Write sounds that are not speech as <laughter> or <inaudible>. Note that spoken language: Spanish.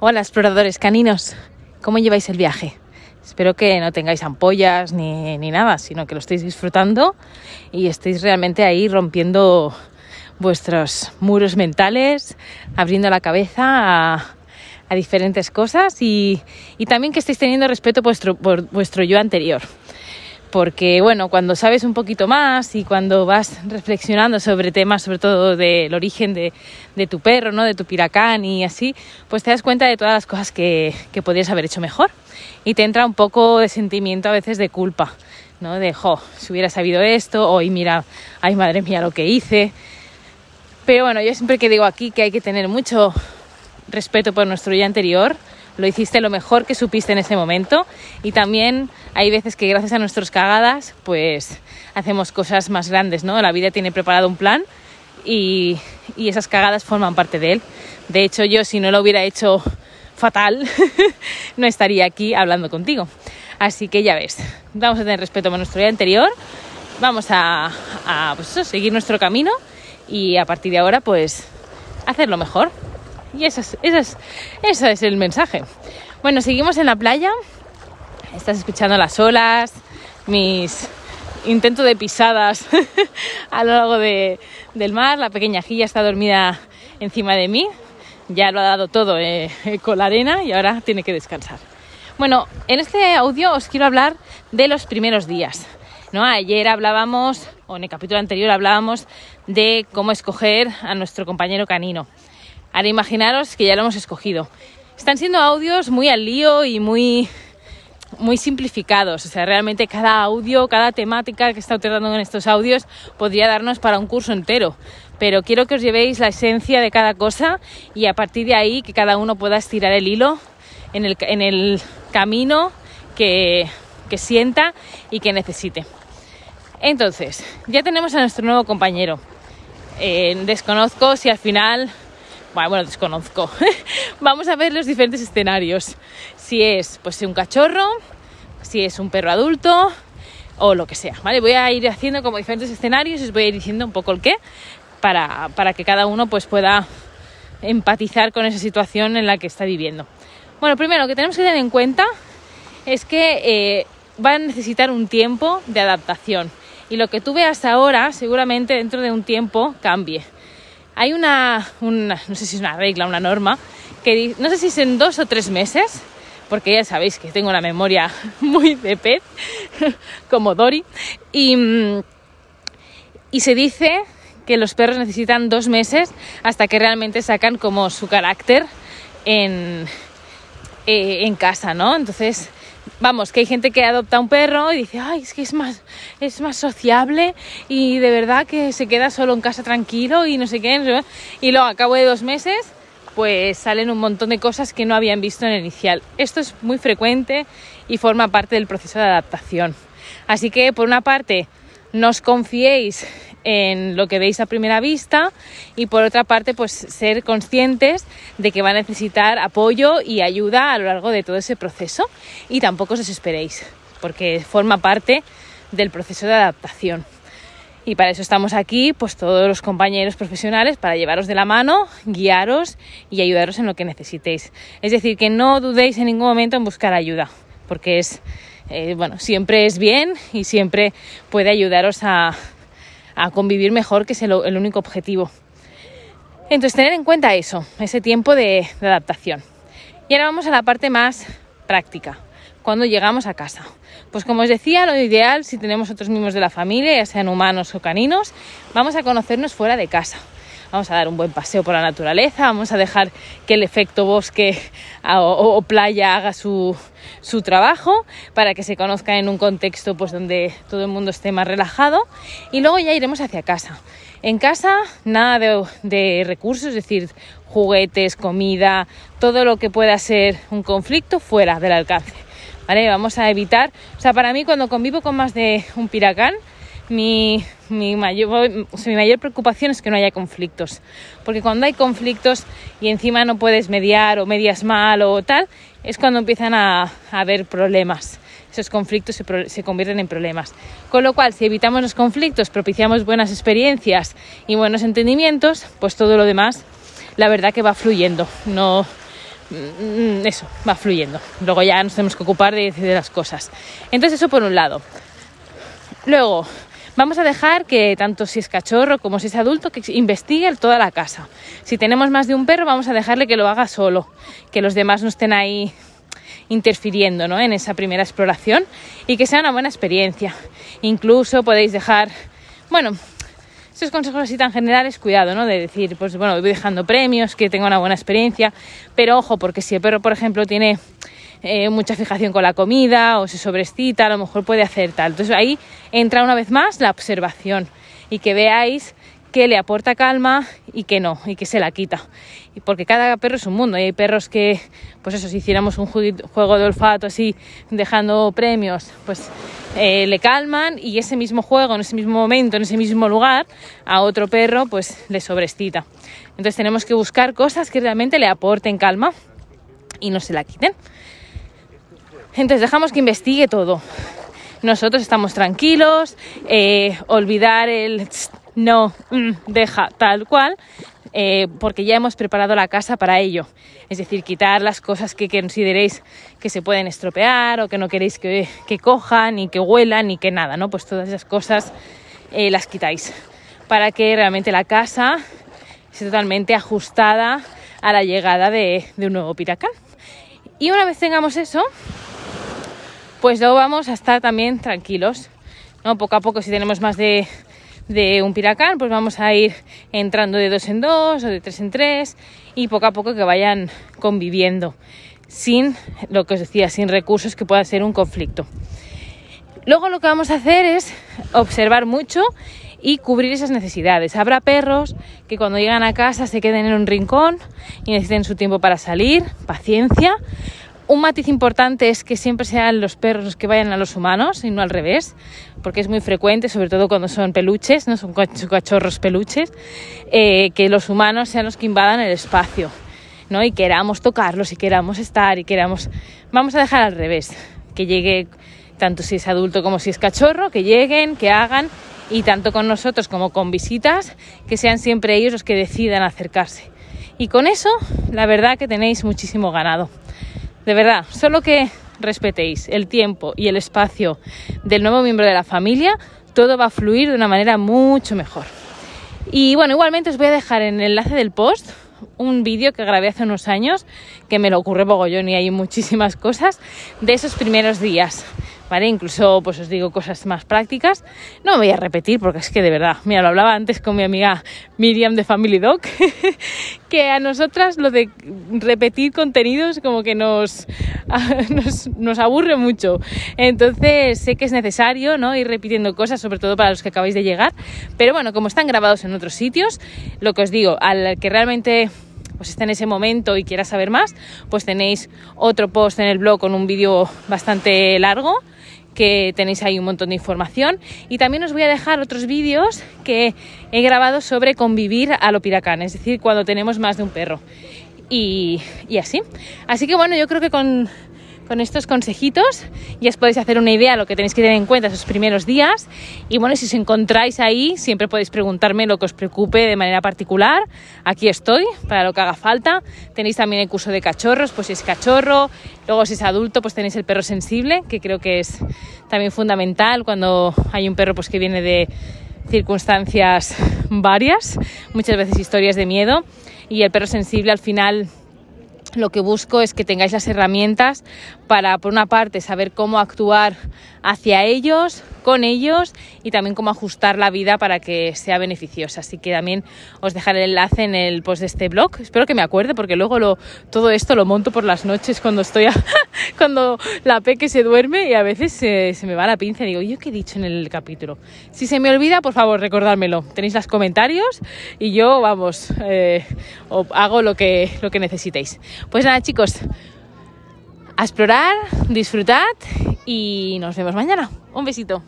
Hola exploradores caninos, ¿cómo lleváis el viaje? Espero que no tengáis ampollas ni, ni, nada, sino que lo estéis disfrutando y estéis realmente ahí rompiendo vuestros muros mentales, abriendo la cabeza a, diferentes cosas y, y, también que estéis teniendo respeto vuestro, por vuestro yo anterior porque bueno, cuando sabes un poquito más y cuando vas reflexionando sobre temas, sobre todo del origen de, de, tu perro, ¿no? de tu piracán y así, pues te das cuenta de todas las cosas que, que podrías haber hecho mejor y te entra un poco de sentimiento a veces de culpa, ¿no? de, jo, si hubiera sabido esto, o y mira, ay madre mía lo que hice. Pero bueno, yo siempre que digo aquí que hay que tener mucho respeto por nuestro yo anterior, lo hiciste lo mejor que supiste en ese momento y también hay veces que gracias a nuestras cagadas pues hacemos cosas más grandes, ¿no? La vida tiene preparado un plan y, y esas cagadas forman parte de él. De hecho yo si no lo hubiera hecho fatal <laughs> no estaría aquí hablando contigo. Así que ya ves, vamos a tener respeto por nuestro día anterior, vamos a, a pues seguir nuestro camino y a partir de ahora pues hacerlo mejor. Y ese es, ese es, el mensaje. Bueno, seguimos en la playa. Estás escuchando las olas, mis intentos de pisadas <laughs> a lo largo de, del mar. La pequeña Gilla está dormida encima de mí. Ya lo ha dado todo eh, con la arena y ahora tiene que descansar. Bueno, en este audio os quiero hablar de los primeros días. ¿no? Ayer hablábamos, o en el capítulo anterior hablábamos de cómo escoger a nuestro compañero canino. Ahora imaginaros que ya lo hemos escogido. Están siendo audios muy al lío y muy, muy simplificados. O sea, realmente cada audio, cada temática que está tratando en estos audios podría darnos para un curso entero. Pero quiero que os llevéis la esencia de cada cosa y a partir de ahí que cada uno pueda estirar el hilo en el, en el camino que, que sienta y que necesite. Entonces, ya tenemos a nuestro nuevo compañero. Eh, desconozco si al final bueno, desconozco. <laughs> Vamos a ver los diferentes escenarios. Si es pues un cachorro, si es un perro adulto o lo que sea, ¿vale? Voy a ir haciendo como diferentes escenarios y os voy a ir diciendo un poco el qué para, para que cada uno pues pueda empatizar con esa situación en la que está viviendo. Bueno, primero lo que tenemos que tener en cuenta es que eh, va a necesitar un tiempo de adaptación y lo que tú veas ahora seguramente dentro de un tiempo cambie. Hay una, no sé si es una regla, una norma, que no sé si es en dos o tres meses, porque ya sabéis que tengo una memoria <laughs> muy de pez, <laughs> como Dory, y, y se dice que los perros necesitan dos meses hasta que realmente sacan como su carácter en, eh, en casa, ¿no? Entonces, vamos, que hay gente que adopta un perro y dice, ay, es que es más, es más sociable y de verdad que se queda solo en casa tranquilo y no sé qué. Y luego, a cabo de dos meses, pues salen un montón de cosas que no habían visto en el inicial. Esto es muy frecuente y forma parte del proceso de adaptación. Así que, por una parte, no os confiéis en lo que veis a primera vista y por otra parte pues ser conscientes de que va a necesitar apoyo y ayuda a lo largo de todo ese proceso y tampoco os desesperéis porque forma parte del proceso de adaptación. Y para eso estamos aquí, pues todos los compañeros profesionales, para llevaros de la mano, guiaros y ayudaros en lo que necesitéis. Es decir, que no dudéis en ningún momento en buscar ayuda, porque es, eh, bueno, siempre es bien y siempre puede ayudaros a, a convivir mejor, que es el, único objetivo. Entonces, tener en cuenta eso, ese tiempo de, de adaptación. Y ahora vamos a la parte más práctica, cuando llegamos a casa. Pues como os decía, lo ideal, si tenemos otros miembros de la familia, ya sean humanos o caninos, vamos a conocernos fuera de casa. Vamos a dar un buen paseo por la naturaleza, vamos a dejar que el efecto bosque o, playa haga su, su, trabajo para que se conozcan en un contexto pues, donde todo el mundo esté más relajado y luego ya iremos hacia casa. En casa nada de, de recursos, es decir, juguetes, comida, todo lo que pueda ser un conflicto fuera del alcance. ¿Vale? Vamos a evitar, o sea, para mí cuando convivo con más de un piracán, mi, mi, mayor, o sea, mi mayor preocupación es que no haya conflictos. Porque cuando hay conflictos y encima no puedes mediar o medias mal o tal, es cuando empiezan a, a haber problemas. Esos conflictos se, se, convierten en problemas. Con lo cual, si evitamos los conflictos, propiciamos buenas experiencias y buenos entendimientos, pues todo lo demás, la verdad que va fluyendo. No, mm, eso, va fluyendo. Luego ya nos tenemos que ocupar de, de las cosas. Entonces eso por un lado. Luego, vamos a dejar que tanto si es cachorro como si es adulto, que investigue toda la casa. Si tenemos más de un perro, vamos a dejarle que lo haga solo, que los demás no estén ahí interfiriendo ¿no? en esa primera exploración y que sea una buena experiencia. Incluso podéis dejar, bueno, estos consejos así tan generales, cuidado, ¿no? De decir, pues bueno, voy dejando premios, que tenga una buena experiencia, pero ojo, porque si el perro, por ejemplo, tiene eh, mucha fijación con la comida o se sobrescita, a lo mejor puede hacer tal. Entonces ahí entra una vez más la observación y que veáis que le aporta calma y que no, y que se la quita. Porque cada perro es un mundo, y hay perros que, pues eso, si hiciéramos un juego de olfato así, dejando premios, pues eh, le calman y ese mismo juego, en ese mismo momento, en ese mismo lugar, a otro perro, pues le sobrescita. Entonces tenemos que buscar cosas que realmente le aporten calma y no se la quiten. Entonces dejamos que investigue todo. Nosotros estamos tranquilos, eh, olvidar el no, mm, deja tal cual, eh, porque ya hemos preparado la casa para ello. Es decir, quitar las cosas que consideréis que se pueden estropear o que no queréis que, cojan, ni que huelan, ni que nada, ¿no? Pues todas esas cosas eh, las quitáis para que realmente la casa esté totalmente ajustada a la llegada de, de un nuevo piracán. Y una vez tengamos eso, pues luego vamos a estar también tranquilos. ¿no? Poco a poco, si tenemos más de, un piracán, pues vamos a ir entrando de dos en dos o de tres en tres y poco a poco que vayan conviviendo sin, lo que os decía, sin recursos que pueda ser un conflicto. Luego lo que vamos a hacer es observar mucho y cubrir esas necesidades. Habrá perros que cuando llegan a casa se queden en un rincón y necesiten su tiempo para salir, paciencia. Un matiz importante es que siempre sean los perros los que vayan a los humanos y no al revés, porque es muy frecuente, sobre todo cuando son peluches, no son cachorros peluches, eh, que los humanos sean los que invadan el espacio, ¿no? Y queramos tocarlos y queramos estar y queramos... Vamos a dejar al revés, que llegue tanto si es adulto como si es cachorro, que lleguen, que hagan y tanto con nosotros como con visitas, que sean siempre ellos los que decidan acercarse. Y con eso, la verdad que tenéis muchísimo ganado. De verdad, solo que respetéis el tiempo y el espacio del nuevo miembro de la familia, todo va a fluir de una manera mucho mejor. Y bueno, igualmente os voy a dejar en el enlace del post un vídeo que grabé hace unos años, que me lo ocurre Bogollón y hay muchísimas cosas de esos primeros días. ¿Vale? Incluso, pues os digo cosas más prácticas. No me voy a repetir porque es que de verdad, mira, lo hablaba antes con mi amiga Miriam de Family Dog, <laughs> que a nosotras lo de repetir contenidos como que nos, <laughs> nos, nos, aburre mucho. Entonces sé que es necesario, ¿no? Ir repitiendo cosas, sobre todo para los que acabáis de llegar. Pero bueno, como están grabados en otros sitios, lo que os digo, al que realmente pues está en ese momento y quiera saber más, pues tenéis otro post en el blog con un vídeo bastante largo que tenéis ahí un montón de información y también os voy a dejar otros vídeos que he grabado sobre convivir a lo piracán, es decir, cuando tenemos más de un perro y, y así. Así que bueno, yo creo que con con estos consejitos ya os podéis hacer una idea de lo que tenéis que tener en cuenta esos primeros días. Y bueno, si os encontráis ahí, siempre podéis preguntarme lo que os preocupe de manera particular. Aquí estoy para lo que haga falta. Tenéis también el curso de cachorros, pues si es cachorro. Luego si es adulto, pues tenéis el perro sensible, que creo que es también fundamental cuando hay un perro pues que viene de circunstancias varias, muchas veces historias de miedo. Y el perro sensible al final lo que busco es que tengáis las herramientas para, por una parte, saber cómo actuar hacia ellos, con ellos y también cómo ajustar la vida para que sea beneficiosa. Así que también os dejaré el enlace en el post de este blog. Espero que me acuerde porque luego lo, todo esto lo monto por las noches cuando estoy <laughs> cuando la peque se duerme y a veces se, me va la pinza y digo, ¿yo qué he dicho en el capítulo? Si se me olvida, por favor, recordármelo. Tenéis los comentarios y yo, vamos, eh, hago lo que, lo que necesitéis. Pues nada, chicos, a explorar, disfrutad y nos vemos mañana. Un besito.